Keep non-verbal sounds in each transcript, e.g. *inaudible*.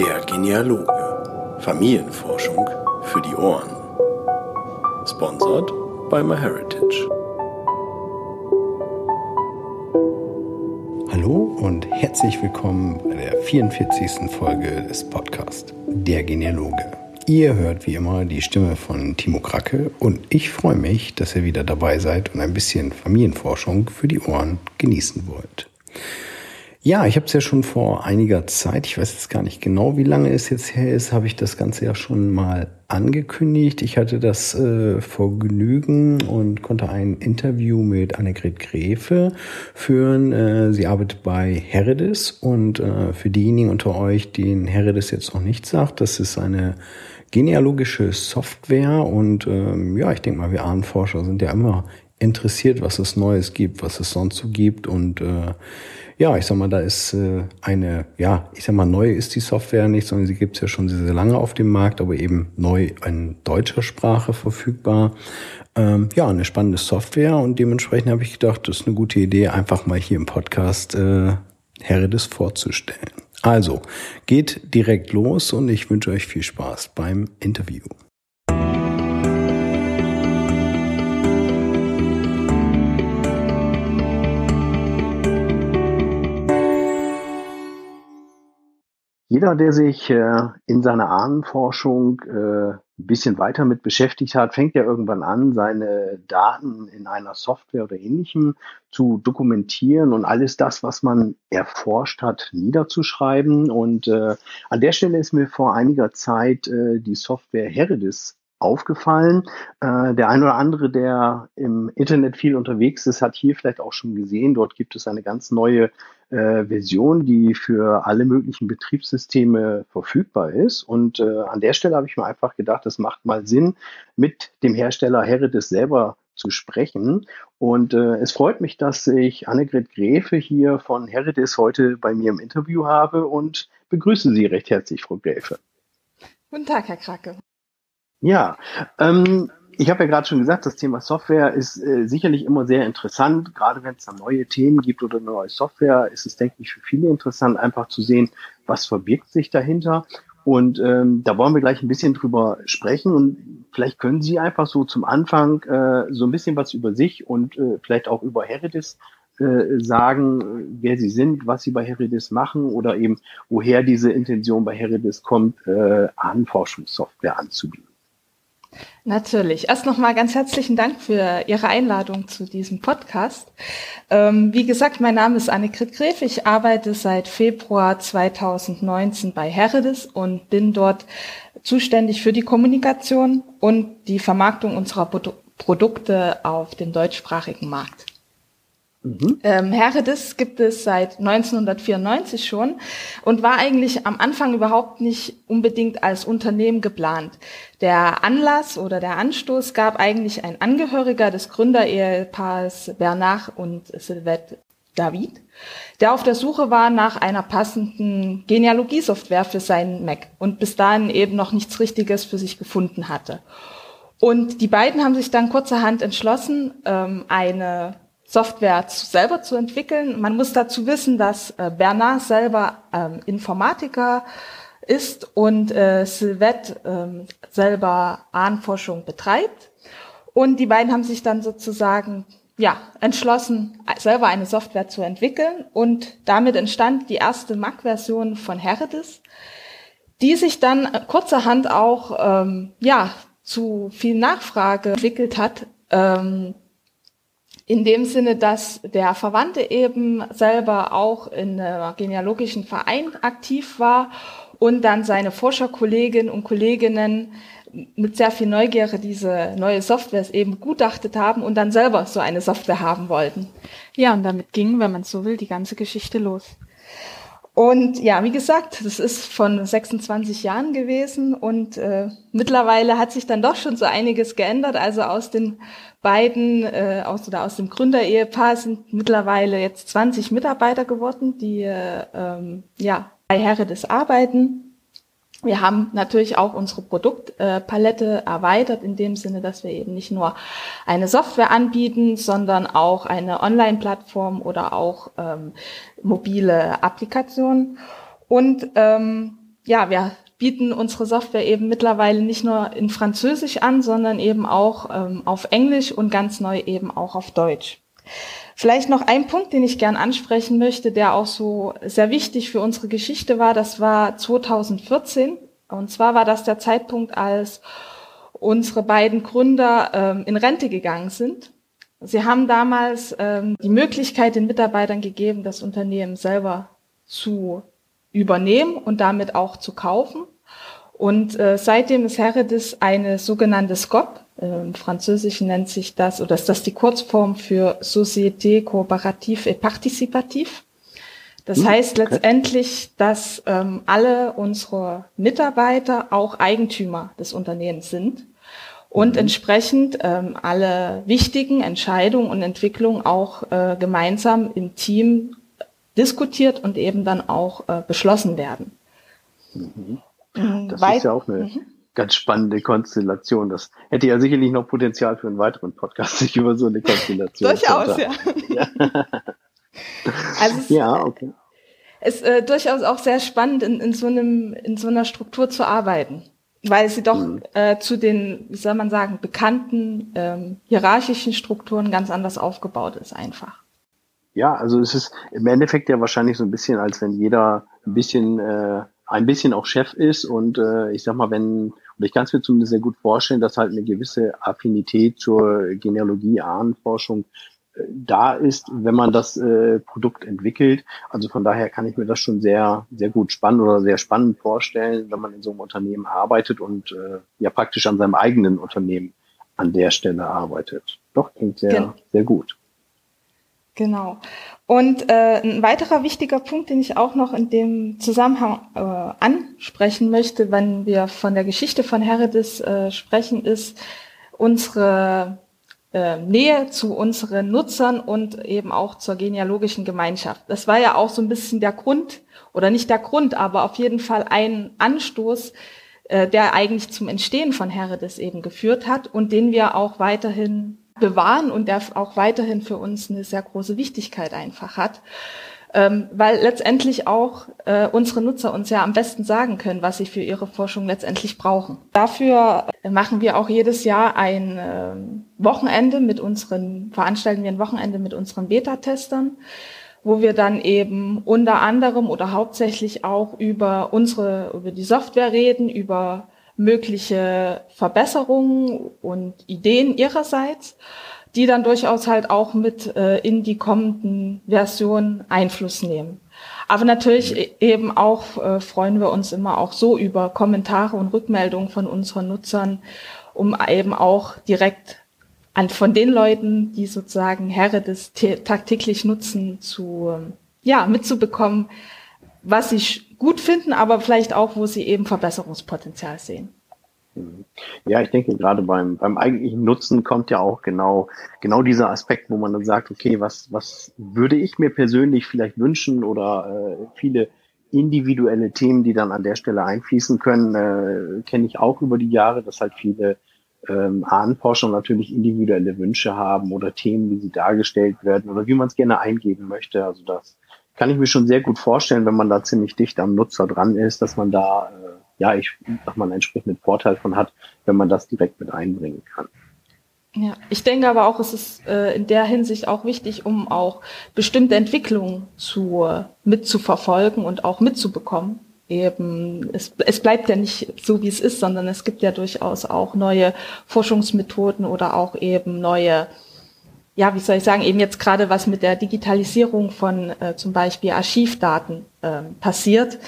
Der Genealoge. Familienforschung für die Ohren. Sponsored by MyHeritage. Hallo und herzlich willkommen bei der 44. Folge des Podcasts Der Genealoge. Ihr hört wie immer die Stimme von Timo Kracke und ich freue mich, dass ihr wieder dabei seid und ein bisschen Familienforschung für die Ohren genießen wollt. Ja, ich habe es ja schon vor einiger Zeit, ich weiß jetzt gar nicht genau, wie lange es jetzt her ist, habe ich das Ganze ja schon mal angekündigt. Ich hatte das äh, Vergnügen und konnte ein Interview mit Annegret Gräfe führen. Äh, sie arbeitet bei Heredis und äh, für diejenigen unter euch, denen Heredis jetzt noch nicht sagt, das ist eine genealogische Software und ähm, ja, ich denke mal, wir Ahnenforscher sind ja immer interessiert, was es Neues gibt, was es sonst so gibt und äh, ja, ich sag mal, da ist äh, eine, ja, ich sag mal, neu ist die Software nicht, sondern sie gibt es ja schon sehr, sehr lange auf dem Markt, aber eben neu in deutscher Sprache verfügbar. Ähm, ja, eine spannende Software und dementsprechend habe ich gedacht, das ist eine gute Idee, einfach mal hier im Podcast äh, Heredes vorzustellen. Also, geht direkt los und ich wünsche euch viel Spaß beim Interview. Jeder, der sich äh, in seiner Ahnenforschung äh, ein bisschen weiter mit beschäftigt hat, fängt ja irgendwann an, seine Daten in einer Software oder ähnlichem zu dokumentieren und alles das, was man erforscht hat, niederzuschreiben. Und äh, an der Stelle ist mir vor einiger Zeit äh, die Software Heredis aufgefallen. Äh, der ein oder andere, der im Internet viel unterwegs ist, hat hier vielleicht auch schon gesehen, dort gibt es eine ganz neue äh, Version, die für alle möglichen Betriebssysteme verfügbar ist. Und äh, an der Stelle habe ich mir einfach gedacht, es macht mal Sinn, mit dem Hersteller Heredis selber zu sprechen. Und äh, es freut mich, dass ich Annegret Gräfe hier von Heredis heute bei mir im Interview habe und begrüße Sie recht herzlich, Frau Gräfe. Guten Tag, Herr Kracke. Ja, ähm, ich habe ja gerade schon gesagt, das Thema Software ist äh, sicherlich immer sehr interessant. Gerade wenn es da neue Themen gibt oder neue Software, ist es, denke ich, für viele interessant, einfach zu sehen, was verbirgt sich dahinter. Und ähm, da wollen wir gleich ein bisschen drüber sprechen. Und vielleicht können Sie einfach so zum Anfang äh, so ein bisschen was über sich und äh, vielleicht auch über Heredis äh, sagen, wer Sie sind, was Sie bei Heredis machen oder eben woher diese Intention bei Heredis kommt, äh, Ahnenforschungssoftware anzubieten. Natürlich. Erst nochmal ganz herzlichen Dank für Ihre Einladung zu diesem Podcast. Ähm, wie gesagt, mein Name ist Annegret Gref. Ich arbeite seit Februar 2019 bei Heredis und bin dort zuständig für die Kommunikation und die Vermarktung unserer Produ Produkte auf dem deutschsprachigen Markt. Mhm. Ähm, Heredis gibt es seit 1994 schon und war eigentlich am Anfang überhaupt nicht unbedingt als Unternehmen geplant. Der Anlass oder der Anstoß gab eigentlich ein Angehöriger des Gründerehepaars Bernard und Sylvette David, der auf der Suche war nach einer passenden Genealogiesoftware für seinen Mac und bis dahin eben noch nichts Richtiges für sich gefunden hatte. Und die beiden haben sich dann kurzerhand entschlossen, ähm, eine Software zu, selber zu entwickeln. Man muss dazu wissen, dass äh, Bernard selber ähm, Informatiker ist und äh, Sylvette ähm, selber Ahnenforschung betreibt. Und die beiden haben sich dann sozusagen ja, entschlossen, selber eine Software zu entwickeln. Und damit entstand die erste Mac-Version von Heredis, die sich dann kurzerhand auch ähm, ja, zu viel Nachfrage entwickelt hat. Ähm, in dem Sinne, dass der Verwandte eben selber auch in einem genealogischen Verein aktiv war und dann seine Forscherkolleginnen und Kolleginnen mit sehr viel Neugierde diese neue Software eben gutachtet haben und dann selber so eine Software haben wollten. Ja, und damit ging, wenn man so will, die ganze Geschichte los. Und ja, wie gesagt, das ist von 26 Jahren gewesen und äh, mittlerweile hat sich dann doch schon so einiges geändert. Also aus den beiden, äh, aus oder aus dem Gründerehepaar sind mittlerweile jetzt 20 Mitarbeiter geworden, die äh, ähm, ja bei Heredes arbeiten. Wir haben natürlich auch unsere Produktpalette erweitert in dem Sinne, dass wir eben nicht nur eine Software anbieten, sondern auch eine Online-Plattform oder auch ähm, mobile Applikationen. Und ähm, ja, wir bieten unsere Software eben mittlerweile nicht nur in Französisch an, sondern eben auch ähm, auf Englisch und ganz neu eben auch auf Deutsch. Vielleicht noch ein Punkt, den ich gern ansprechen möchte, der auch so sehr wichtig für unsere Geschichte war. Das war 2014. Und zwar war das der Zeitpunkt, als unsere beiden Gründer ähm, in Rente gegangen sind. Sie haben damals ähm, die Möglichkeit den Mitarbeitern gegeben, das Unternehmen selber zu übernehmen und damit auch zu kaufen. Und äh, seitdem ist Heredis eine sogenannte SCOP. Im Französischen nennt sich das, oder ist das die Kurzform für Société Coopérative et Participative. Das hm, heißt okay. letztendlich, dass ähm, alle unsere Mitarbeiter auch Eigentümer des Unternehmens sind und mhm. entsprechend ähm, alle wichtigen Entscheidungen und Entwicklungen auch äh, gemeinsam im Team diskutiert und eben dann auch äh, beschlossen werden. Mhm. Das Weit ist ja auch eine mhm. Ganz spannende Konstellation. Das hätte ja sicherlich noch Potenzial für einen weiteren Podcast, sich über so eine Konstellation. Durchaus, ja. ja. *laughs* also ja, okay. Es ist äh, durchaus auch sehr spannend, in, in, so einem, in so einer Struktur zu arbeiten weil sie doch mhm. äh, zu den, wie soll man sagen, bekannten ähm, hierarchischen Strukturen ganz anders aufgebaut ist einfach. Ja, also es ist im Endeffekt ja wahrscheinlich so ein bisschen, als wenn jeder ein bisschen, äh, ein bisschen auch Chef ist und äh, ich sag mal, wenn, und ich kann es mir zumindest sehr gut vorstellen, dass halt eine gewisse Affinität zur Genealogie, Ahnenforschung da ist, wenn man das äh, Produkt entwickelt. Also von daher kann ich mir das schon sehr, sehr gut spannend oder sehr spannend vorstellen, wenn man in so einem Unternehmen arbeitet und äh, ja praktisch an seinem eigenen Unternehmen an der Stelle arbeitet. Doch, klingt sehr, Gen sehr gut. Genau. Und äh, ein weiterer wichtiger Punkt, den ich auch noch in dem Zusammenhang äh, ansprechen möchte, wenn wir von der Geschichte von Herodis äh, sprechen, ist unsere äh, Nähe zu unseren Nutzern und eben auch zur genealogischen Gemeinschaft. Das war ja auch so ein bisschen der Grund, oder nicht der Grund, aber auf jeden Fall ein Anstoß, äh, der eigentlich zum Entstehen von Herodes eben geführt hat und den wir auch weiterhin bewahren und der auch weiterhin für uns eine sehr große Wichtigkeit einfach hat ähm, weil letztendlich auch äh, unsere Nutzer uns ja am besten sagen können, was sie für ihre Forschung letztendlich brauchen. Dafür machen wir auch jedes Jahr ein äh, Wochenende mit unseren, veranstalten wir ein Wochenende mit unseren Beta-Testern wo wir dann eben unter anderem oder hauptsächlich auch über unsere, über die Software reden, über mögliche Verbesserungen und Ideen ihrerseits die dann durchaus halt auch mit äh, in die kommenden Versionen Einfluss nehmen. Aber natürlich mhm. E-, eben auch äh, freuen wir uns immer auch so über Kommentare und Rückmeldungen von unseren Nutzern, um eben auch direkt an von den Leuten, die sozusagen Herre des tagtäglich nutzen, zu ja mitzubekommen, was sie gut finden, aber vielleicht auch, wo sie eben Verbesserungspotenzial sehen. Ja, ich denke gerade beim, beim eigentlichen Nutzen kommt ja auch genau, genau dieser Aspekt, wo man dann sagt, okay, was, was würde ich mir persönlich vielleicht wünschen oder äh, viele individuelle Themen, die dann an der Stelle einfließen können, äh, kenne ich auch über die Jahre, dass halt viele ähm, Ahnenforscher natürlich individuelle Wünsche haben oder Themen, wie sie dargestellt werden oder wie man es gerne eingeben möchte. Also das kann ich mir schon sehr gut vorstellen, wenn man da ziemlich dicht am Nutzer dran ist, dass man da äh, ja, ich sag mal, einen entsprechenden Vorteil von hat, wenn man das direkt mit einbringen kann. Ja, ich denke aber auch, es ist äh, in der Hinsicht auch wichtig, um auch bestimmte Entwicklungen zu mitzuverfolgen und auch mitzubekommen. Eben, es, es bleibt ja nicht so, wie es ist, sondern es gibt ja durchaus auch neue Forschungsmethoden oder auch eben neue ja, wie soll ich sagen, eben jetzt gerade was mit der Digitalisierung von äh, zum Beispiel Archivdaten äh, passiert,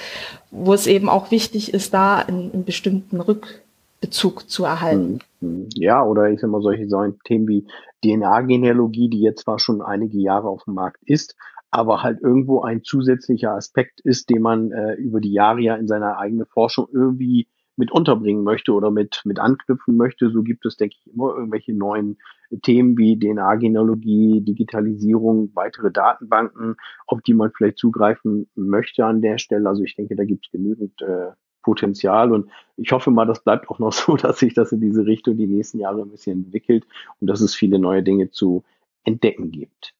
wo es eben auch wichtig ist, da einen, einen bestimmten Rückbezug zu erhalten. Hm, hm. Ja, oder ich sag mal solche, solche Themen wie DNA-Genealogie, die jetzt zwar schon einige Jahre auf dem Markt ist, aber halt irgendwo ein zusätzlicher Aspekt ist, den man äh, über die Jahre ja in seiner eigenen Forschung irgendwie mit unterbringen möchte oder mit, mit anknüpfen möchte. So gibt es, denke ich, immer irgendwelche neuen Themen wie DNA-Genealogie, Digitalisierung, weitere Datenbanken, auf die man vielleicht zugreifen möchte an der Stelle. Also ich denke, da gibt es genügend äh, Potenzial und ich hoffe mal, das bleibt auch noch *laughs* so, dass sich das in diese Richtung die nächsten Jahre ein bisschen entwickelt und dass es viele neue Dinge zu entdecken gibt.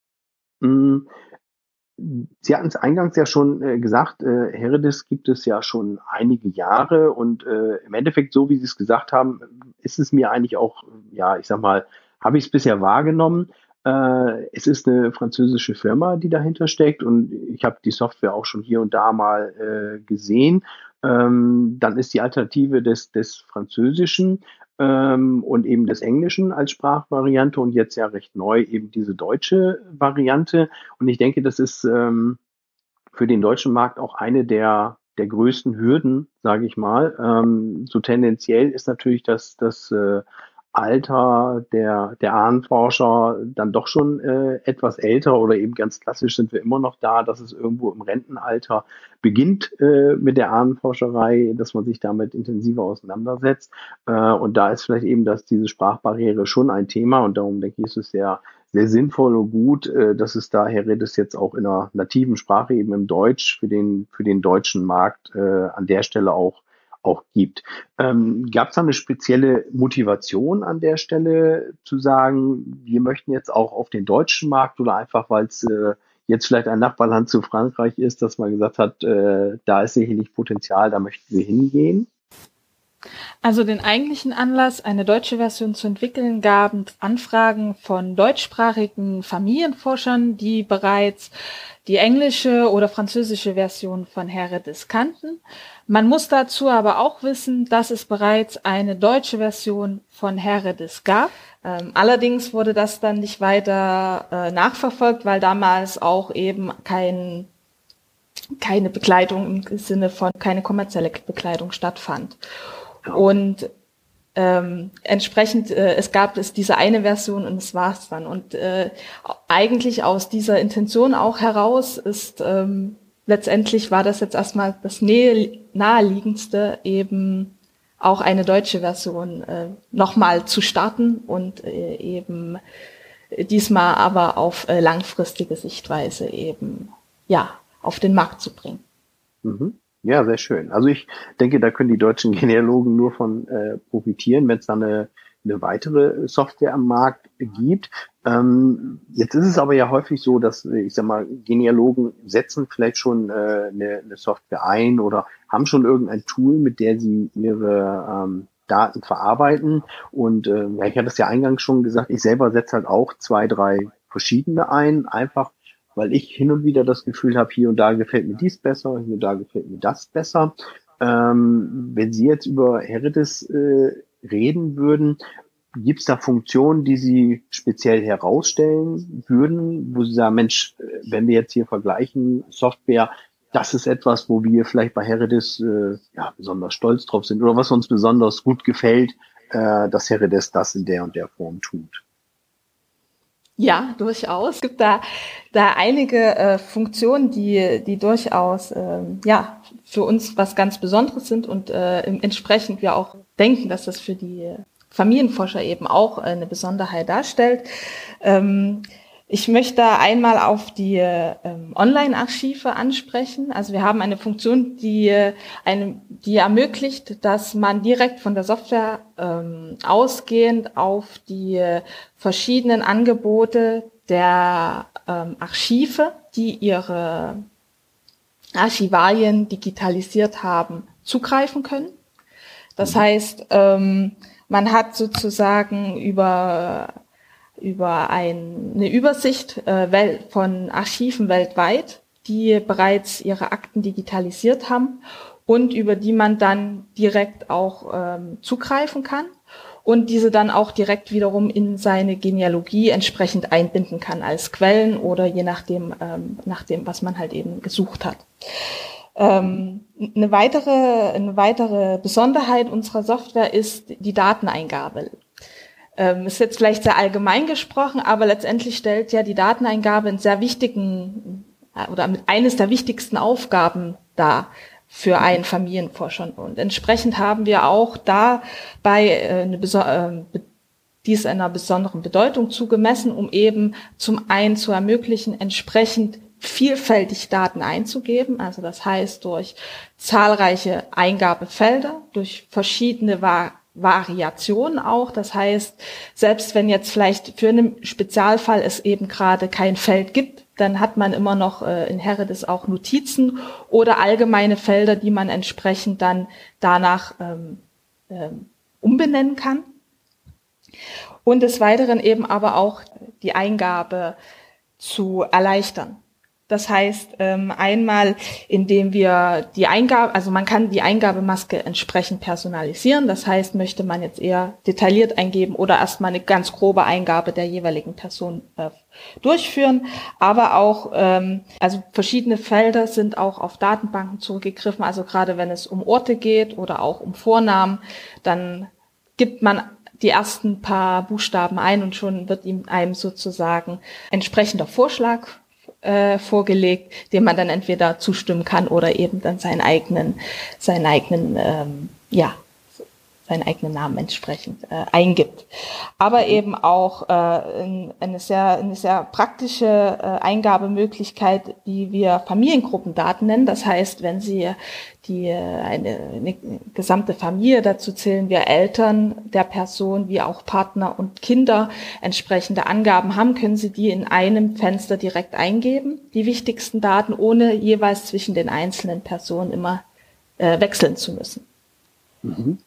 Hm, Sie hatten es eingangs ja schon äh, gesagt, äh, Heredis gibt es ja schon einige Jahre und äh, im Endeffekt, so wie Sie es gesagt haben, ist es mir eigentlich auch, ja, ich sag mal, habe ich es bisher wahrgenommen. Äh, es ist eine französische Firma, die dahinter steckt und ich habe die Software auch schon hier und da mal äh, gesehen. Ähm, dann ist die Alternative des, des Französischen ähm, und eben des Englischen als Sprachvariante und jetzt ja recht neu eben diese deutsche Variante. Und ich denke, das ist ähm, für den deutschen Markt auch eine der der größten Hürden, sage ich mal. Ähm, so tendenziell ist natürlich das, das äh, Alter der, der Ahnenforscher dann doch schon äh, etwas älter oder eben ganz klassisch sind wir immer noch da, dass es irgendwo im Rentenalter beginnt äh, mit der Ahnenforscherei, dass man sich damit intensiver auseinandersetzt. Äh, und da ist vielleicht eben, dass diese Sprachbarriere schon ein Thema und darum denke ich, ist es sehr, sehr sinnvoll und gut, äh, dass es daher das jetzt auch in einer nativen Sprache eben im Deutsch für den, für den deutschen Markt äh, an der Stelle auch auch gibt. Ähm, Gab es da eine spezielle Motivation an der Stelle zu sagen, wir möchten jetzt auch auf den deutschen Markt oder einfach, weil es äh, jetzt vielleicht ein Nachbarland zu Frankreich ist, dass man gesagt hat, äh, da ist sicherlich Potenzial, da möchten wir hingehen? Also den eigentlichen Anlass, eine deutsche Version zu entwickeln, gaben Anfragen von deutschsprachigen Familienforschern, die bereits die englische oder französische Version von Heredis kannten. Man muss dazu aber auch wissen, dass es bereits eine deutsche Version von Heredis gab. Ähm, allerdings wurde das dann nicht weiter äh, nachverfolgt, weil damals auch eben kein, keine Bekleidung im Sinne von keine kommerzielle Bekleidung stattfand. Und ähm, entsprechend, äh, es gab es diese eine Version und es war's dann. Und äh, eigentlich aus dieser Intention auch heraus ist ähm, letztendlich war das jetzt erstmal das naheliegendste, eben auch eine deutsche Version äh, nochmal zu starten und äh, eben diesmal aber auf äh, langfristige Sichtweise eben ja auf den Markt zu bringen. Mhm. Ja, sehr schön. Also ich denke, da können die deutschen *laughs* Genealogen nur von äh, profitieren, wenn es dann eine, eine weitere Software am Markt gibt. Ähm, jetzt ist es aber ja häufig so, dass, ich sag mal, Genealogen setzen vielleicht schon äh, eine, eine Software ein oder haben schon irgendein Tool, mit der sie ihre ähm, Daten verarbeiten. Und äh, ja, ich hatte es ja eingangs schon gesagt, ich selber setze halt auch zwei, drei verschiedene ein, einfach weil ich hin und wieder das Gefühl habe, hier und da gefällt mir dies besser, hier und da gefällt mir das besser. Ähm, wenn Sie jetzt über Heredis äh, reden würden, Gibt es da Funktionen, die Sie speziell herausstellen würden, wo Sie sagen, Mensch, wenn wir jetzt hier vergleichen, Software, das ist etwas, wo wir vielleicht bei Heredis äh, ja, besonders stolz drauf sind oder was uns besonders gut gefällt, äh, dass Heredis das in der und der Form tut. Ja, durchaus. Es gibt da, da einige äh, Funktionen, die, die durchaus ähm, ja, für uns was ganz Besonderes sind und äh, entsprechend wir auch denken, dass das für die Familienforscher eben auch eine Besonderheit darstellt. Ähm, ich möchte einmal auf die ähm, Online-Archive ansprechen. Also wir haben eine Funktion, die, eine, die ermöglicht, dass man direkt von der Software ähm, ausgehend auf die verschiedenen Angebote der ähm, Archive, die ihre Archivalien digitalisiert haben, zugreifen können. Das mhm. heißt, ähm, man hat sozusagen über, über ein, eine Übersicht äh, von Archiven weltweit, die bereits ihre Akten digitalisiert haben und über die man dann direkt auch ähm, zugreifen kann und diese dann auch direkt wiederum in seine Genealogie entsprechend einbinden kann als Quellen oder je nachdem, ähm, nachdem was man halt eben gesucht hat. Ähm, eine weitere, eine weitere Besonderheit unserer Software ist die Dateneingabe. Ähm, ist jetzt vielleicht sehr allgemein gesprochen, aber letztendlich stellt ja die Dateneingabe einen sehr wichtigen äh, oder eines der wichtigsten Aufgaben dar für einen Familienforscher. Und entsprechend haben wir auch dabei äh, eine äh, dies einer besonderen Bedeutung zugemessen, um eben zum einen zu ermöglichen, entsprechend vielfältig Daten einzugeben. Also das heißt durch zahlreiche Eingabefelder, durch verschiedene Va Variationen auch. Das heißt, selbst wenn jetzt vielleicht für einen Spezialfall es eben gerade kein Feld gibt, dann hat man immer noch äh, in Heredis auch Notizen oder allgemeine Felder, die man entsprechend dann danach ähm, ähm, umbenennen kann. Und des Weiteren eben aber auch die Eingabe zu erleichtern. Das heißt, ähm, einmal, indem wir die Eingabe, also man kann die Eingabemaske entsprechend personalisieren. Das heißt, möchte man jetzt eher detailliert eingeben oder erstmal eine ganz grobe Eingabe der jeweiligen Person äh, durchführen. Aber auch, ähm, also verschiedene Felder sind auch auf Datenbanken zurückgegriffen. Also gerade wenn es um Orte geht oder auch um Vornamen, dann gibt man die ersten paar Buchstaben ein und schon wird ihm einem sozusagen entsprechender Vorschlag äh, vorgelegt, dem man dann entweder zustimmen kann oder eben dann seinen eigenen, seinen eigenen, ähm, ja, seinen eigenen Namen entsprechend äh, eingibt. Aber mhm. eben auch äh, eine, sehr, eine sehr praktische äh, Eingabemöglichkeit, die wir Familiengruppendaten nennen. Das heißt, wenn Sie die äh, eine, eine gesamte Familie, dazu zählen wir Eltern der Person wie auch Partner und Kinder, entsprechende Angaben haben, können Sie die in einem Fenster direkt eingeben, die wichtigsten Daten, ohne jeweils zwischen den einzelnen Personen immer äh, wechseln zu müssen. Mhm.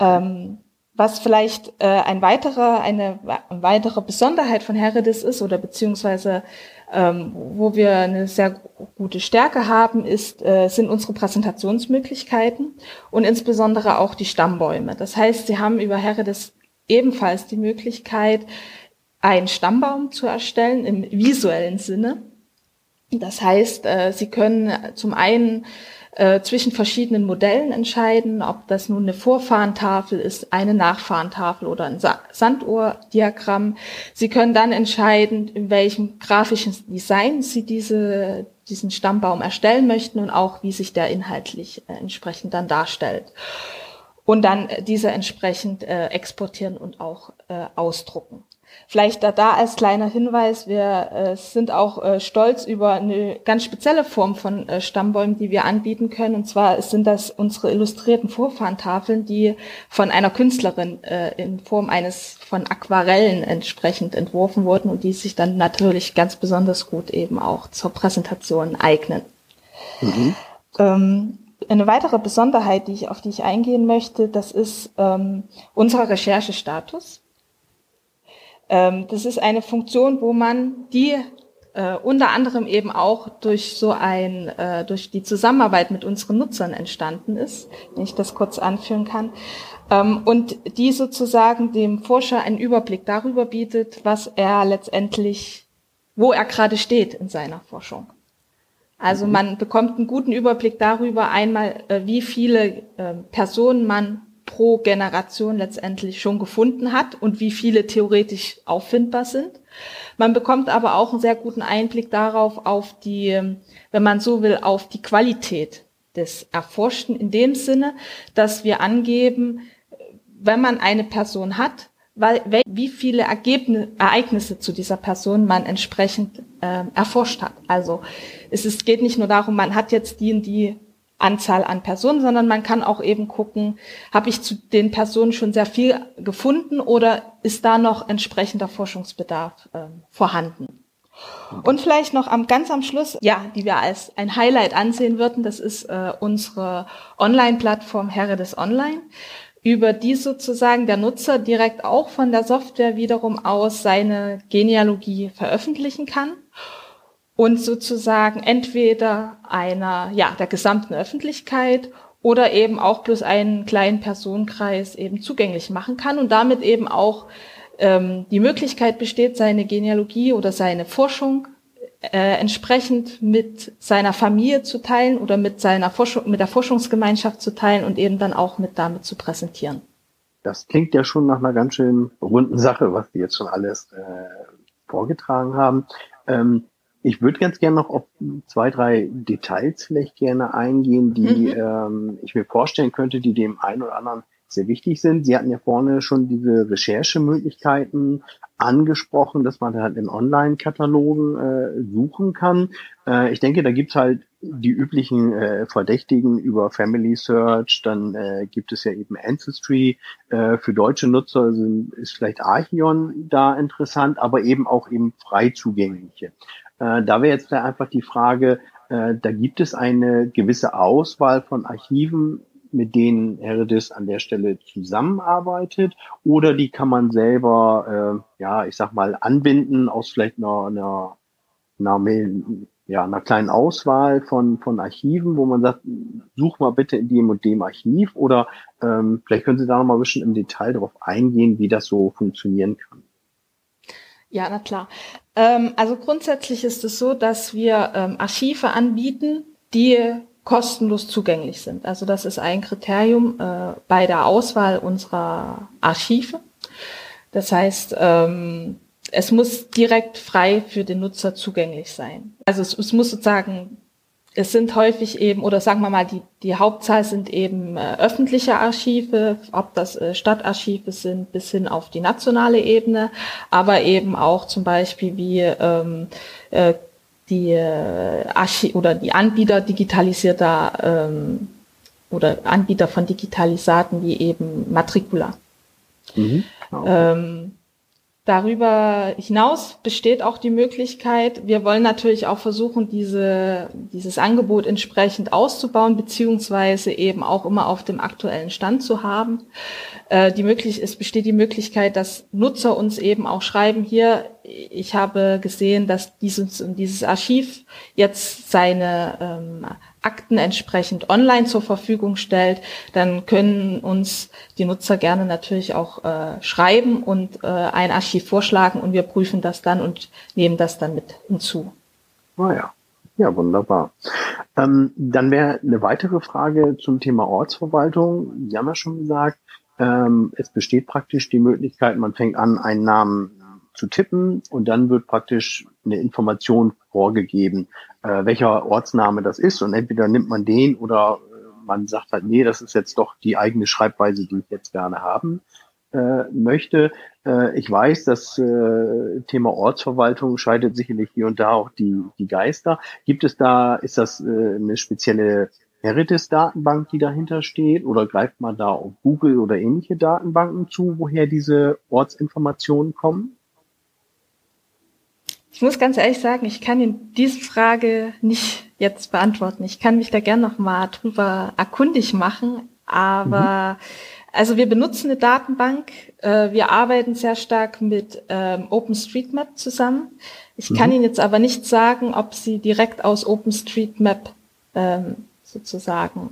Ähm, was vielleicht äh, ein weiterer, eine, weitere Besonderheit von Heredis ist oder beziehungsweise ähm, wo wir eine sehr gute Stärke haben, ist, äh, sind unsere Präsentationsmöglichkeiten und insbesondere auch die Stammbäume. Das heißt, Sie haben über Heredis ebenfalls die Möglichkeit, einen Stammbaum zu erstellen im visuellen Sinne. Das heißt, äh, Sie können zum einen äh, zwischen verschiedenen Modellen entscheiden, ob das nun eine Vorfahrentafel ist, eine Nachfahrentafel oder ein Sa Sanduhrdiagramm. Sie können dann entscheiden, in welchem grafischen Design Sie diese, diesen Stammbaum erstellen möchten und auch, wie sich der inhaltlich äh, entsprechend dann darstellt. Und dann diese entsprechend äh, exportieren und auch äh, ausdrucken. Vielleicht da, da als kleiner Hinweis, wir äh, sind auch äh, stolz über eine ganz spezielle Form von äh, Stammbäumen, die wir anbieten können. Und zwar sind das unsere illustrierten Vorfahrentafeln, die von einer Künstlerin äh, in Form eines von Aquarellen entsprechend entworfen wurden und die sich dann natürlich ganz besonders gut eben auch zur Präsentation eignen. Mhm. Ähm, eine weitere Besonderheit, die ich, auf die ich eingehen möchte, das ist ähm, unser Recherchestatus. Ähm, das ist eine Funktion, wo man die äh, unter anderem eben auch durch so ein, äh, durch die Zusammenarbeit mit unseren Nutzern entstanden ist, wenn ich das kurz anführen kann. Ähm, und die sozusagen dem Forscher einen Überblick darüber bietet, was er letztendlich, wo er gerade steht in seiner Forschung. Also mhm. man bekommt einen guten Überblick darüber, einmal, äh, wie viele äh, Personen man pro Generation letztendlich schon gefunden hat und wie viele theoretisch auffindbar sind. Man bekommt aber auch einen sehr guten Einblick darauf, auf die, wenn man so will, auf die Qualität des Erforschten in dem Sinne, dass wir angeben, wenn man eine Person hat, wie viele Ergebnisse, Ereignisse zu dieser Person man entsprechend äh, erforscht hat. Also es ist, geht nicht nur darum, man hat jetzt die und die Anzahl an Personen, sondern man kann auch eben gucken, habe ich zu den Personen schon sehr viel gefunden oder ist da noch entsprechender Forschungsbedarf äh, vorhanden? Und vielleicht noch am ganz am Schluss, ja, die wir als ein Highlight ansehen würden, das ist äh, unsere Online-Plattform Heredes Online, über die sozusagen der Nutzer direkt auch von der Software wiederum aus seine Genealogie veröffentlichen kann und sozusagen entweder einer, ja, der gesamten Öffentlichkeit oder eben auch bloß einen kleinen Personenkreis eben zugänglich machen kann und damit eben auch ähm, die Möglichkeit besteht, seine Genealogie oder seine Forschung äh, entsprechend mit seiner Familie zu teilen oder mit seiner Forschung, mit der Forschungsgemeinschaft zu teilen und eben dann auch mit damit zu präsentieren. Das klingt ja schon nach einer ganz schön runden Sache, was Sie jetzt schon alles äh, vorgetragen haben. Ähm, ich würde ganz gerne noch auf zwei, drei Details vielleicht gerne eingehen, die mhm. ähm, ich mir vorstellen könnte, die dem einen oder anderen sehr wichtig sind. Sie hatten ja vorne schon diese Recherchemöglichkeiten angesprochen, dass man halt in Online-Katalogen äh, suchen kann. Äh, ich denke, da gibt's halt die üblichen äh, Verdächtigen über Family Search, dann äh, gibt es ja eben Ancestry. Äh, für deutsche Nutzer sind, ist vielleicht Archeon da interessant, aber eben auch eben frei zugängliche. Äh, da wäre jetzt einfach die Frage, äh, da gibt es eine gewisse Auswahl von Archiven, mit denen Heredis an der Stelle zusammenarbeitet oder die kann man selber, äh, ja, ich sag mal, anbinden aus vielleicht einer, einer, einer, ja, einer kleinen Auswahl von, von Archiven, wo man sagt, such mal bitte in dem und dem Archiv oder ähm, vielleicht können Sie da noch mal ein bisschen im Detail darauf eingehen, wie das so funktionieren kann. Ja, na klar. Ähm, also grundsätzlich ist es so, dass wir ähm, Archive anbieten, die kostenlos zugänglich sind. Also das ist ein Kriterium äh, bei der Auswahl unserer Archive. Das heißt, ähm, es muss direkt frei für den Nutzer zugänglich sein. Also es, es muss sozusagen es sind häufig eben, oder sagen wir mal, die, die Hauptzahl sind eben äh, öffentliche Archive, ob das äh, Stadtarchive sind, bis hin auf die nationale Ebene, aber eben auch zum Beispiel wie ähm, äh, die äh, Archiv oder die Anbieter digitalisierter ähm, oder Anbieter von Digitalisaten wie eben Matricula. Mhm. Okay. Ähm, Darüber hinaus besteht auch die Möglichkeit, wir wollen natürlich auch versuchen, diese, dieses Angebot entsprechend auszubauen, beziehungsweise eben auch immer auf dem aktuellen Stand zu haben. Äh, die möglich, es besteht die Möglichkeit, dass Nutzer uns eben auch schreiben, hier, ich habe gesehen, dass dieses, dieses Archiv jetzt seine ähm, Akten entsprechend online zur Verfügung stellt, dann können uns die Nutzer gerne natürlich auch äh, schreiben und äh, ein Archiv vorschlagen und wir prüfen das dann und nehmen das dann mit hinzu. Ah ja. Ja, wunderbar. Ähm, dann wäre eine weitere Frage zum Thema Ortsverwaltung. Sie haben ja schon gesagt, ähm, es besteht praktisch die Möglichkeit, man fängt an, einen Namen zu tippen und dann wird praktisch eine Information vorgegeben, äh, welcher Ortsname das ist und entweder nimmt man den oder äh, man sagt halt, nee, das ist jetzt doch die eigene Schreibweise, die ich jetzt gerne haben äh, möchte. Äh, ich weiß, das äh, Thema Ortsverwaltung scheidet sicherlich hier und da auch die, die Geister. Gibt es da, ist das äh, eine spezielle Heritage-Datenbank, die dahinter steht? Oder greift man da auf Google oder ähnliche Datenbanken zu, woher diese Ortsinformationen kommen? Ich muss ganz ehrlich sagen, ich kann Ihnen diese Frage nicht jetzt beantworten. Ich kann mich da gern noch mal drüber erkundig machen, aber mhm. also wir benutzen eine Datenbank. Äh, wir arbeiten sehr stark mit ähm, OpenStreetMap zusammen. Ich mhm. kann Ihnen jetzt aber nicht sagen, ob sie direkt aus OpenStreetMap ähm, sozusagen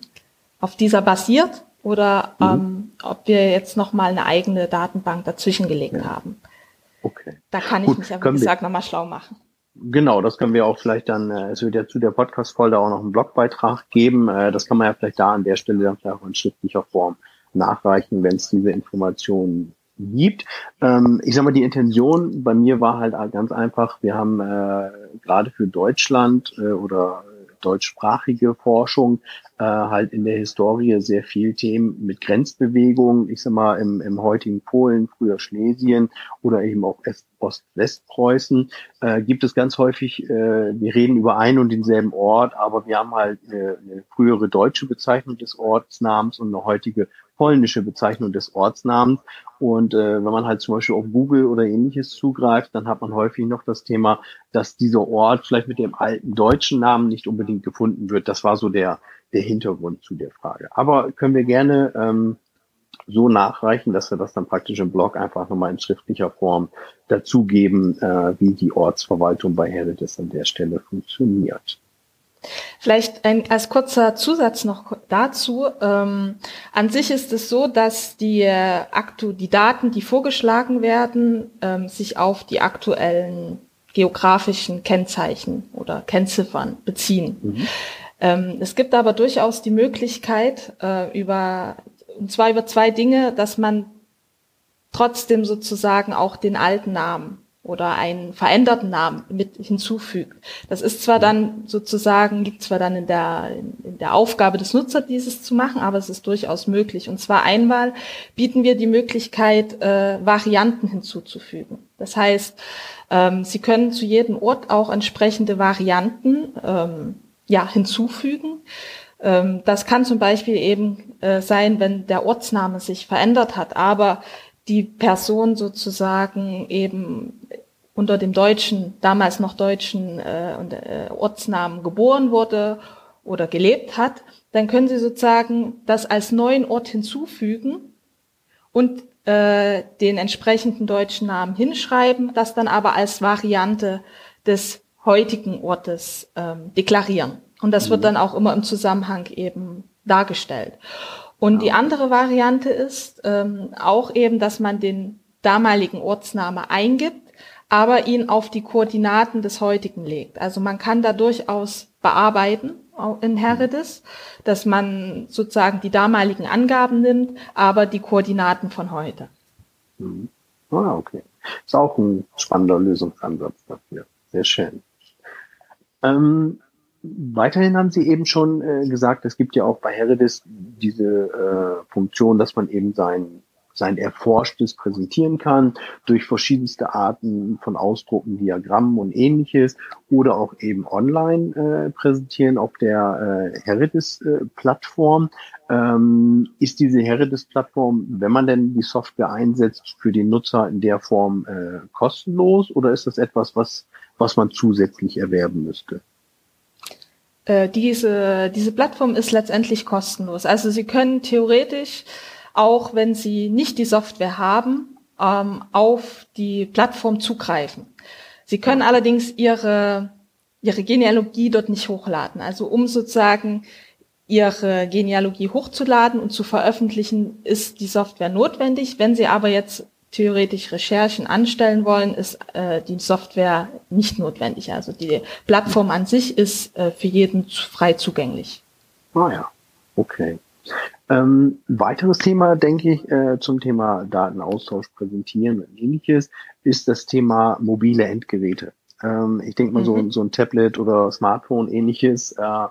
auf dieser basiert oder mhm. ähm, ob wir jetzt noch mal eine eigene Datenbank dazwischen gelegt ja. haben. Okay. Da kann ich Gut, mich aber, wie gesagt, nochmal schlau machen. Genau, das können wir auch vielleicht dann, äh, es wird ja zu der Podcast-Folge auch noch einen Blogbeitrag geben. Äh, das kann man ja vielleicht da an der Stelle dann vielleicht auch in schriftlicher Form nachreichen, wenn es diese Informationen gibt. Ähm, ich sag mal, die Intention bei mir war halt ganz einfach, wir haben äh, gerade für Deutschland äh, oder deutschsprachige Forschung äh, halt in der Historie sehr viel Themen mit Grenzbewegungen, ich sag mal im, im heutigen Polen, früher Schlesien oder eben auch Ost-Westpreußen, äh, gibt es ganz häufig, äh, wir reden über einen und denselben Ort, aber wir haben halt eine, eine frühere deutsche Bezeichnung des Ortsnamens und eine heutige polnische Bezeichnung des Ortsnamens. Und äh, wenn man halt zum Beispiel auf Google oder ähnliches zugreift, dann hat man häufig noch das Thema, dass dieser Ort vielleicht mit dem alten deutschen Namen nicht unbedingt gefunden wird. Das war so der, der Hintergrund zu der Frage. Aber können wir gerne ähm, so nachreichen, dass wir das dann praktisch im Blog einfach nochmal in schriftlicher Form dazugeben, äh, wie die Ortsverwaltung bei Herides an der Stelle funktioniert. Vielleicht ein, als kurzer Zusatz noch dazu. Ähm, an sich ist es so, dass die, äh, aktu die Daten, die vorgeschlagen werden, ähm, sich auf die aktuellen geografischen Kennzeichen oder Kennziffern beziehen. Mhm. Ähm, es gibt aber durchaus die Möglichkeit, äh, über, und zwar über zwei Dinge, dass man trotzdem sozusagen auch den alten Namen oder einen veränderten Namen mit hinzufügt. Das ist zwar dann sozusagen, liegt zwar dann in der, in der Aufgabe des Nutzers, dieses zu machen, aber es ist durchaus möglich. Und zwar einmal bieten wir die Möglichkeit, äh, Varianten hinzuzufügen. Das heißt, ähm, Sie können zu jedem Ort auch entsprechende Varianten ähm, ja, hinzufügen. Ähm, das kann zum Beispiel eben äh, sein, wenn der Ortsname sich verändert hat, aber die Person sozusagen eben unter dem deutschen, damals noch deutschen äh, äh, Ortsnamen geboren wurde oder gelebt hat, dann können Sie sozusagen das als neuen Ort hinzufügen und äh, den entsprechenden deutschen Namen hinschreiben, das dann aber als Variante des heutigen Ortes ähm, deklarieren. Und das wird mhm. dann auch immer im Zusammenhang eben dargestellt. Und die andere Variante ist ähm, auch eben, dass man den damaligen Ortsname eingibt, aber ihn auf die Koordinaten des heutigen legt. Also man kann da durchaus bearbeiten in Heredis, dass man sozusagen die damaligen Angaben nimmt, aber die Koordinaten von heute. Mhm. Ah, okay. Ist auch ein spannender Lösungsansatz dafür. Sehr schön. Ähm, Weiterhin haben Sie eben schon äh, gesagt, es gibt ja auch bei Heredis diese äh, Funktion, dass man eben sein, sein Erforschtes präsentieren kann durch verschiedenste Arten von Ausdrucken, Diagrammen und ähnliches oder auch eben online äh, präsentieren auf der äh, Heredis-Plattform. Äh, ähm, ist diese Heredis-Plattform, wenn man denn die Software einsetzt, für den Nutzer in der Form äh, kostenlos oder ist das etwas, was, was man zusätzlich erwerben müsste? Äh, diese, diese Plattform ist letztendlich kostenlos. Also Sie können theoretisch, auch wenn Sie nicht die Software haben, ähm, auf die Plattform zugreifen. Sie können allerdings Ihre, Ihre Genealogie dort nicht hochladen. Also um sozusagen Ihre Genealogie hochzuladen und zu veröffentlichen, ist die Software notwendig. Wenn Sie aber jetzt theoretisch Recherchen anstellen wollen, ist äh, die Software nicht notwendig. Also die Plattform an sich ist äh, für jeden frei zugänglich. Ah ja, okay. Ähm, weiteres Thema, denke ich, äh, zum Thema Datenaustausch präsentieren und ähnliches, ist das Thema mobile Endgeräte. Ähm, ich denke mal, mhm. so, so ein Tablet oder Smartphone ähnliches äh,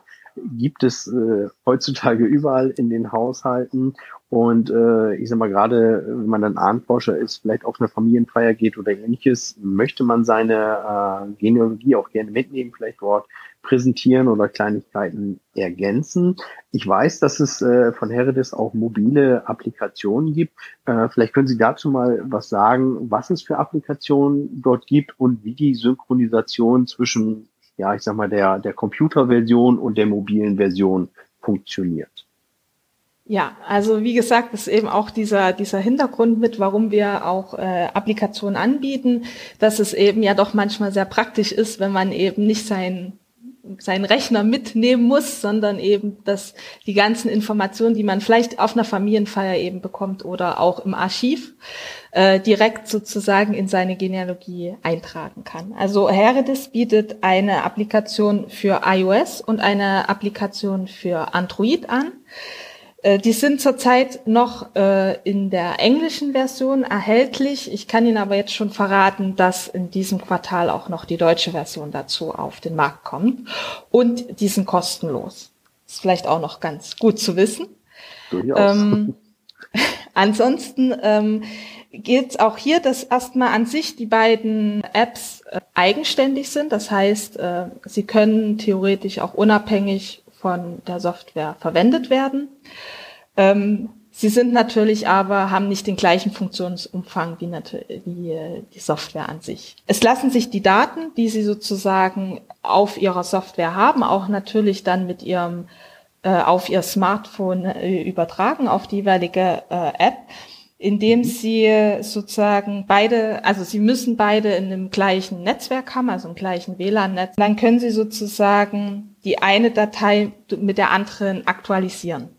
gibt es äh, heutzutage überall in den Haushalten und äh, ich sag mal, gerade wenn man dann Ahnforscher ist, vielleicht auf eine Familienfeier geht oder ähnliches, möchte man seine äh, Genealogie auch gerne mitnehmen, vielleicht dort präsentieren oder Kleinigkeiten ergänzen. Ich weiß, dass es äh, von Heredis auch mobile Applikationen gibt. Äh, vielleicht können Sie dazu mal was sagen, was es für Applikationen dort gibt und wie die Synchronisation zwischen, ja, ich sag mal, der, der Computerversion und der mobilen Version funktioniert. Ja, also wie gesagt, ist eben auch dieser, dieser Hintergrund mit, warum wir auch äh, Applikationen anbieten, dass es eben ja doch manchmal sehr praktisch ist, wenn man eben nicht sein seinen Rechner mitnehmen muss, sondern eben, dass die ganzen Informationen, die man vielleicht auf einer Familienfeier eben bekommt oder auch im Archiv, äh, direkt sozusagen in seine Genealogie eintragen kann. Also Heredis bietet eine Applikation für iOS und eine Applikation für Android an. Äh, die sind zurzeit noch äh, in der englischen Version erhältlich. Ich kann Ihnen aber jetzt schon verraten, dass in diesem Quartal auch noch die deutsche Version dazu auf den Markt kommt. Und die sind kostenlos. Ist vielleicht auch noch ganz gut zu wissen. Ähm, *laughs* ansonsten ähm, geht es auch hier, dass erstmal an sich die beiden Apps äh, eigenständig sind. Das heißt, äh, sie können theoretisch auch unabhängig von der Software verwendet werden. Ähm, sie sind natürlich aber, haben nicht den gleichen Funktionsumfang wie, wie äh, die Software an sich. Es lassen sich die Daten, die Sie sozusagen auf Ihrer Software haben, auch natürlich dann mit Ihrem äh, auf Ihr Smartphone äh, übertragen, auf die jeweilige äh, App indem mhm. sie sozusagen beide, also sie müssen beide in einem gleichen Netzwerk haben, also im gleichen WLAN-Netz. Dann können sie sozusagen die eine Datei mit der anderen aktualisieren.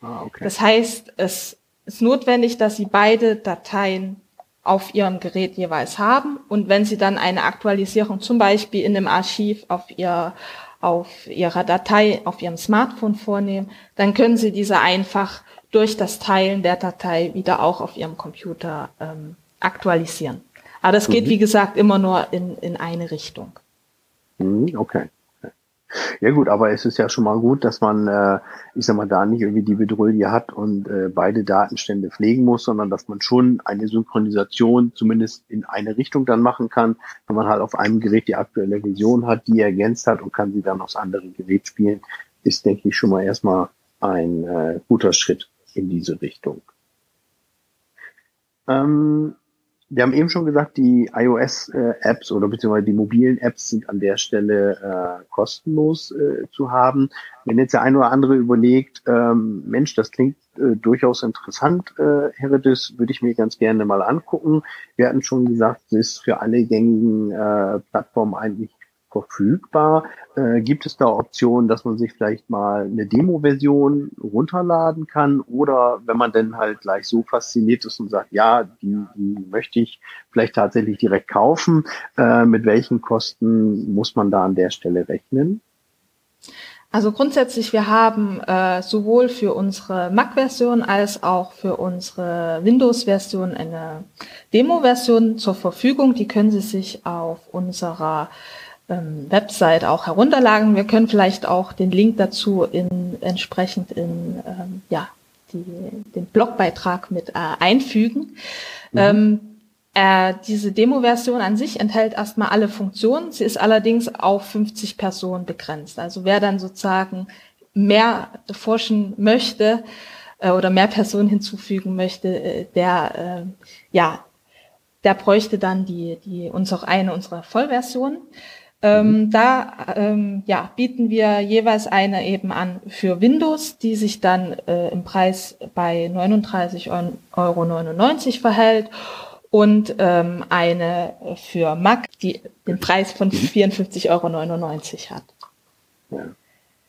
Ah, okay. Das heißt, es ist notwendig, dass sie beide Dateien auf ihrem Gerät jeweils haben und wenn sie dann eine Aktualisierung zum Beispiel in einem Archiv auf ihr auf ihrer Datei auf ihrem Smartphone vornehmen, dann können sie diese einfach durch das Teilen der Datei wieder auch auf Ihrem Computer ähm, aktualisieren. Aber das geht, mhm. wie gesagt, immer nur in, in eine Richtung. Mhm, okay. Ja gut, aber es ist ja schon mal gut, dass man, äh, ich sag mal, da nicht irgendwie die Bedrulle hat und äh, beide Datenstände pflegen muss, sondern dass man schon eine Synchronisation zumindest in eine Richtung dann machen kann, wenn man halt auf einem Gerät die aktuelle Version hat, die ergänzt hat und kann sie dann aufs andere Gerät spielen, ist, denke ich, schon mal erstmal ein äh, guter Schritt in diese Richtung. Ähm, wir haben eben schon gesagt, die iOS-Apps oder beziehungsweise die mobilen Apps sind an der Stelle äh, kostenlos äh, zu haben. Wenn jetzt der eine oder andere überlegt, ähm, Mensch, das klingt äh, durchaus interessant, äh, Heredis, würde ich mir ganz gerne mal angucken. Wir hatten schon gesagt, es ist für alle gängigen äh, Plattformen eigentlich verfügbar. Äh, gibt es da Optionen, dass man sich vielleicht mal eine Demo-Version runterladen kann? Oder wenn man denn halt gleich so fasziniert ist und sagt, ja, die, die möchte ich vielleicht tatsächlich direkt kaufen, äh, mit welchen Kosten muss man da an der Stelle rechnen? Also grundsätzlich, wir haben äh, sowohl für unsere Mac-Version als auch für unsere Windows-Version eine Demo-Version zur Verfügung. Die können Sie sich auf unserer Website auch herunterladen. Wir können vielleicht auch den Link dazu in, entsprechend in ähm, ja, die, den Blogbeitrag mit äh, einfügen. Mhm. Ähm, äh, diese Demo-Version an sich enthält erstmal alle Funktionen. Sie ist allerdings auf 50 Personen begrenzt. Also wer dann sozusagen mehr forschen möchte äh, oder mehr Personen hinzufügen möchte, äh, der äh, ja, der bräuchte dann die, die uns auch eine unserer Vollversionen. Ähm, mhm. Da ähm, ja, bieten wir jeweils eine eben an für Windows, die sich dann äh, im Preis bei 39,99 Euro verhält und ähm, eine für Mac, die den Preis von 54,99 Euro hat. Ja.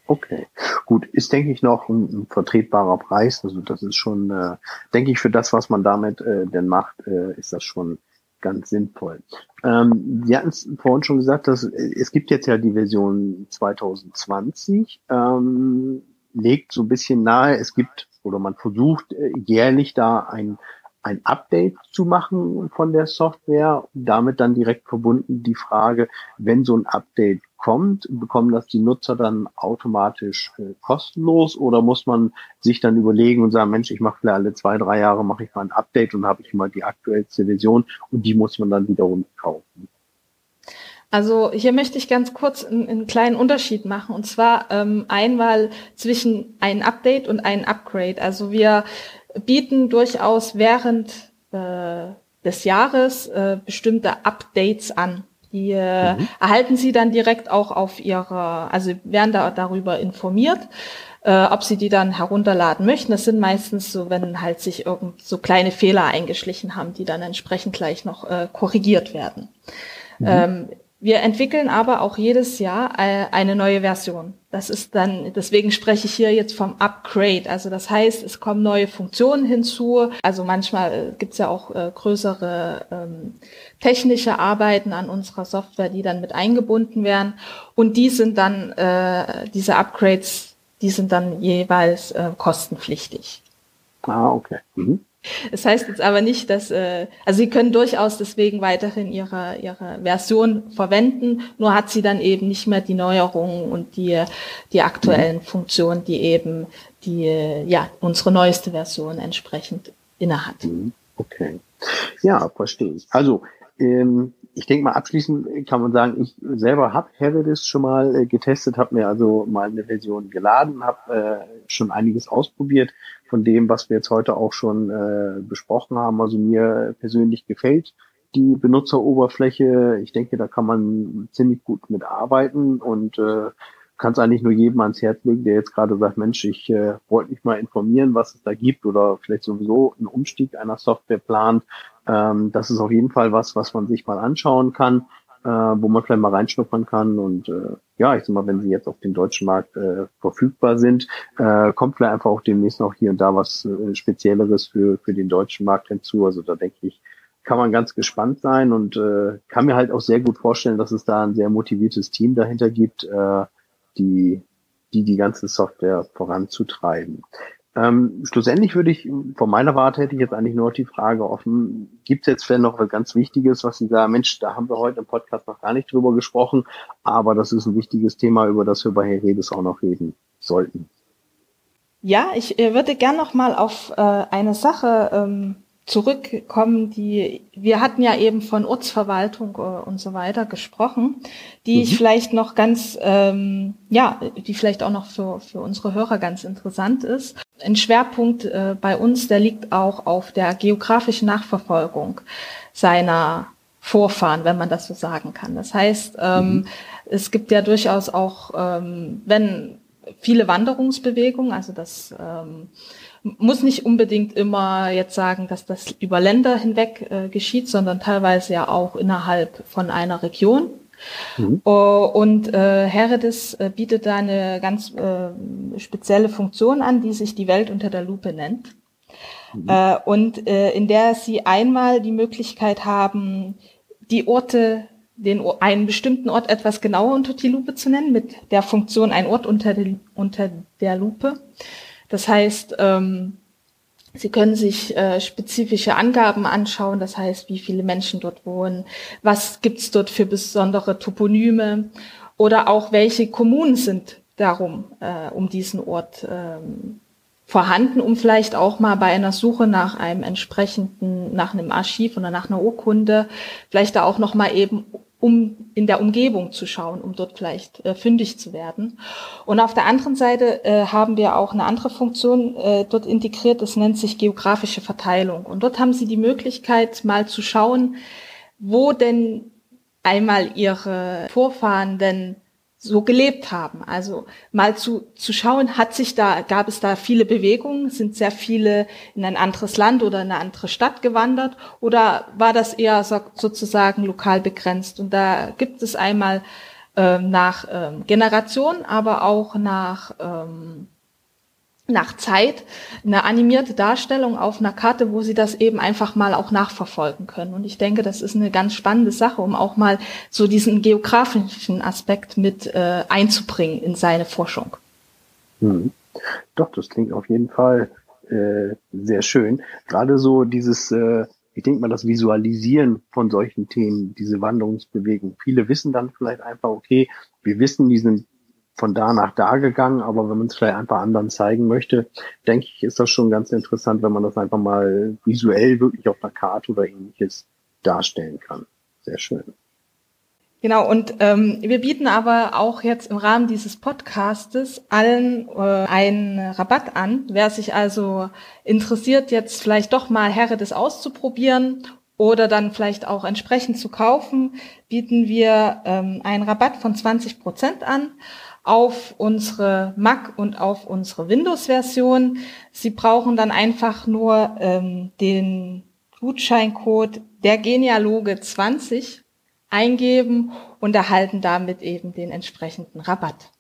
Okay, gut, ist denke ich noch ein, ein, vertretbarer Preis. Also das ist schon, äh, denke ich, für das, was man damit äh, denn macht, äh, ist das schon ganz sinnvoll. Ähm, Sie hatten es vorhin schon gesagt, dass äh, es gibt jetzt ja die Version 2020, ähm, legt so ein bisschen nahe, es gibt oder man versucht äh, jährlich da ein ein Update zu machen von der Software. Damit dann direkt verbunden die Frage, wenn so ein Update kommt, bekommen das die Nutzer dann automatisch äh, kostenlos oder muss man sich dann überlegen und sagen, Mensch, ich mache vielleicht alle zwei, drei Jahre mache ich mal ein Update und habe ich immer die aktuellste Version und die muss man dann wiederum kaufen. Also hier möchte ich ganz kurz einen, einen kleinen Unterschied machen und zwar ähm, einmal zwischen ein Update und ein Upgrade. Also wir bieten durchaus während äh, des Jahres äh, bestimmte Updates an. Die äh, mhm. erhalten Sie dann direkt auch auf Ihrer, also werden da darüber informiert, äh, ob Sie die dann herunterladen möchten. Das sind meistens so, wenn halt sich irgend so kleine Fehler eingeschlichen haben, die dann entsprechend gleich noch äh, korrigiert werden. Mhm. Ähm, wir entwickeln aber auch jedes Jahr äh, eine neue Version. Das ist dann, deswegen spreche ich hier jetzt vom Upgrade. Also das heißt, es kommen neue Funktionen hinzu. Also manchmal äh, gibt es ja auch äh, größere ähm, technische Arbeiten an unserer Software, die dann mit eingebunden werden. Und die sind dann, äh, diese Upgrades, die sind dann jeweils äh, kostenpflichtig. Ah, okay. Mhm. Das heißt jetzt aber nicht, dass, äh, also Sie können durchaus deswegen weiterhin Ihre, Ihre Version verwenden, nur hat sie dann eben nicht mehr die Neuerungen und die, die aktuellen mhm. Funktionen, die eben die, ja, unsere neueste Version entsprechend innehat. Mhm. Okay. Ja, verstehe ich. Also, ähm, ich denke mal, abschließend kann man sagen, ich selber habe Heredis schon mal äh, getestet, habe mir also mal eine Version geladen, habe äh, schon einiges ausprobiert von dem, was wir jetzt heute auch schon äh, besprochen haben. Also mir persönlich gefällt die Benutzeroberfläche. Ich denke, da kann man ziemlich gut mit arbeiten und äh, kann es eigentlich nur jedem ans Herz legen, der jetzt gerade sagt, Mensch, ich äh, wollte mich mal informieren, was es da gibt oder vielleicht sowieso einen Umstieg einer Software plant. Ähm, das ist auf jeden Fall was, was man sich mal anschauen kann, äh, wo man vielleicht mal reinschnuppern kann. Und äh, ja, ich sag mal, wenn sie jetzt auf dem deutschen Markt äh, verfügbar sind, äh, kommt vielleicht einfach auch demnächst noch hier und da was äh, Spezielleres für, für den deutschen Markt hinzu. Also da denke ich, kann man ganz gespannt sein und äh, kann mir halt auch sehr gut vorstellen, dass es da ein sehr motiviertes Team dahinter gibt, äh, die, die die ganze Software voranzutreiben. Ähm, schlussendlich würde ich, von meiner Warte hätte ich jetzt eigentlich nur die Frage offen, gibt es jetzt vielleicht noch was ganz Wichtiges, was Sie sagen, Mensch, da haben wir heute im Podcast noch gar nicht drüber gesprochen, aber das ist ein wichtiges Thema, über das wir bei Herr Redes auch noch reden sollten. Ja, ich äh, würde gern noch mal auf äh, eine Sache ähm, zurückkommen, die wir hatten ja eben von Ortsverwaltung äh, und so weiter gesprochen, die mhm. ich vielleicht noch ganz, ähm, ja, die vielleicht auch noch für, für unsere Hörer ganz interessant ist. Ein Schwerpunkt äh, bei uns, der liegt auch auf der geografischen Nachverfolgung seiner Vorfahren, wenn man das so sagen kann. Das heißt, ähm, mhm. es gibt ja durchaus auch, ähm, wenn viele Wanderungsbewegungen, also das ähm, muss nicht unbedingt immer jetzt sagen, dass das über Länder hinweg äh, geschieht, sondern teilweise ja auch innerhalb von einer Region. Mhm. Uh, und äh, Herodes äh, bietet da eine ganz äh, spezielle Funktion an, die sich die Welt unter der Lupe nennt. Mhm. Äh, und äh, in der sie einmal die Möglichkeit haben, die Orte, den, einen bestimmten Ort etwas genauer unter die Lupe zu nennen, mit der Funktion ein Ort unter, die, unter der Lupe. Das heißt, ähm, Sie können sich äh, spezifische Angaben anschauen, das heißt, wie viele Menschen dort wohnen, was gibt's dort für besondere Toponyme oder auch welche Kommunen sind darum äh, um diesen Ort ähm, vorhanden, um vielleicht auch mal bei einer Suche nach einem entsprechenden, nach einem Archiv oder nach einer Urkunde, vielleicht da auch noch mal eben um in der Umgebung zu schauen, um dort vielleicht äh, fündig zu werden. Und auf der anderen Seite äh, haben wir auch eine andere Funktion äh, dort integriert, das nennt sich geografische Verteilung. Und dort haben Sie die Möglichkeit, mal zu schauen, wo denn einmal Ihre Vorfahren denn so gelebt haben. Also mal zu, zu schauen, hat sich da, gab es da viele Bewegungen, sind sehr viele in ein anderes Land oder in eine andere Stadt gewandert oder war das eher so, sozusagen lokal begrenzt? Und da gibt es einmal ähm, nach ähm, Generation, aber auch nach ähm, nach Zeit eine animierte Darstellung auf einer Karte, wo sie das eben einfach mal auch nachverfolgen können. Und ich denke, das ist eine ganz spannende Sache, um auch mal so diesen geografischen Aspekt mit äh, einzubringen in seine Forschung. Hm. Doch, das klingt auf jeden Fall äh, sehr schön. Gerade so dieses, äh, ich denke mal, das Visualisieren von solchen Themen, diese Wanderungsbewegung. Viele wissen dann vielleicht einfach, okay, wir wissen, die sind von da nach da gegangen, aber wenn man es vielleicht einfach anderen zeigen möchte, denke ich, ist das schon ganz interessant, wenn man das einfach mal visuell wirklich auf einer Karte oder ähnliches darstellen kann. Sehr schön. Genau, und ähm, wir bieten aber auch jetzt im Rahmen dieses Podcastes allen äh, einen Rabatt an. Wer sich also interessiert, jetzt vielleicht doch mal Heredes auszuprobieren oder dann vielleicht auch entsprechend zu kaufen, bieten wir ähm, einen Rabatt von 20 Prozent an auf unsere Mac und auf unsere Windows-Version. Sie brauchen dann einfach nur ähm, den Gutscheincode der Genealoge 20 eingeben und erhalten damit eben den entsprechenden Rabatt.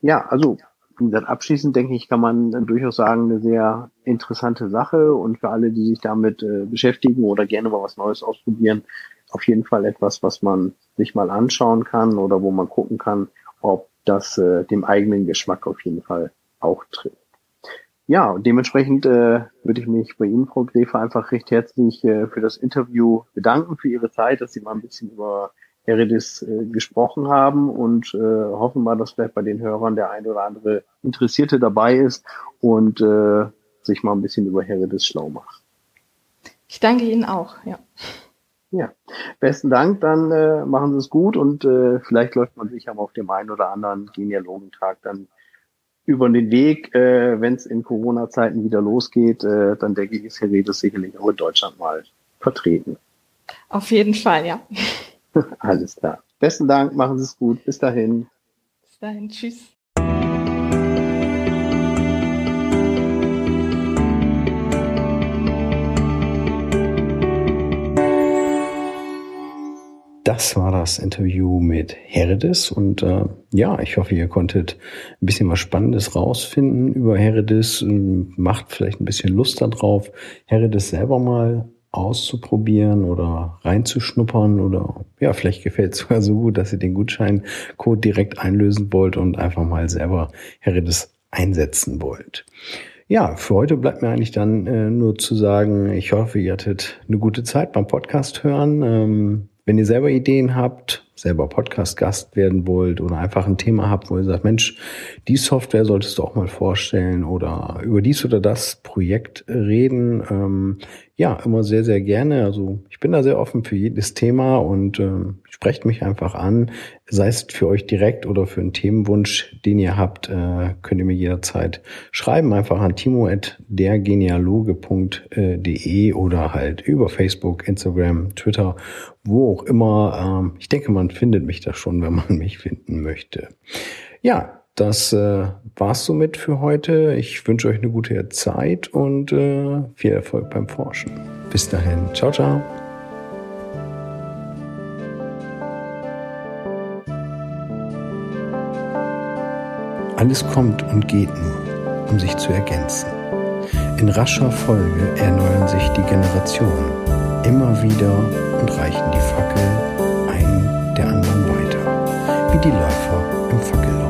Ja, also dann abschließend denke ich, kann man durchaus sagen, eine sehr interessante Sache und für alle, die sich damit äh, beschäftigen oder gerne mal was Neues ausprobieren, auf jeden Fall etwas, was man sich mal anschauen kann oder wo man gucken kann, ob das äh, dem eigenen Geschmack auf jeden Fall auch trifft. Ja, und dementsprechend äh, würde ich mich bei Ihnen, Frau Gräfe, einfach recht herzlich äh, für das Interview bedanken, für Ihre Zeit, dass Sie mal ein bisschen über Heredis äh, gesprochen haben und äh, hoffen mal, dass vielleicht bei den Hörern der ein oder andere Interessierte dabei ist und äh, sich mal ein bisschen über Heredis schlau macht. Ich danke Ihnen auch, ja. Ja, besten Dank, dann äh, machen Sie es gut und äh, vielleicht läuft man sich aber auf dem einen oder anderen Genealogentag dann über den Weg, äh, wenn es in Corona-Zeiten wieder losgeht, äh, dann denke ich, ist Herr Redes sicherlich auch in Deutschland mal vertreten. Auf jeden Fall, ja. *laughs* Alles klar. Besten Dank, machen Sie es gut. Bis dahin. Bis dahin, tschüss. Das war das Interview mit Heredes und äh, ja, ich hoffe, ihr konntet ein bisschen was Spannendes rausfinden über Heredes, macht vielleicht ein bisschen Lust darauf, Heredes selber mal auszuprobieren oder reinzuschnuppern oder ja, vielleicht gefällt es *laughs* sogar so gut, dass ihr den Gutscheincode direkt einlösen wollt und einfach mal selber Heredes einsetzen wollt. Ja, für heute bleibt mir eigentlich dann äh, nur zu sagen, ich hoffe, ihr hattet eine gute Zeit beim Podcast hören. Ähm, wenn ihr selber Ideen habt, selber Podcast-Gast werden wollt oder einfach ein Thema habt, wo ihr sagt, Mensch, die Software solltest du auch mal vorstellen oder über dies oder das Projekt reden, ähm, ja, immer sehr, sehr gerne. Also ich bin da sehr offen für jedes Thema und äh, sprecht mich einfach an. Sei es für euch direkt oder für einen Themenwunsch, den ihr habt, äh, könnt ihr mir jederzeit schreiben. Einfach an timo.dergenealoge.de oder halt über Facebook, Instagram, Twitter, wo auch immer. Ähm, ich denke, man findet mich da schon, *laughs* wenn man mich finden möchte. Ja, das äh, war's somit für heute. Ich wünsche euch eine gute Zeit und äh, viel Erfolg beim Forschen. Bis dahin. Ciao, ciao. Alles kommt und geht nur, um sich zu ergänzen. In rascher Folge erneuern sich die Generationen immer wieder und reichen die Fackel ein der anderen weiter, wie die Läufer im Fackel.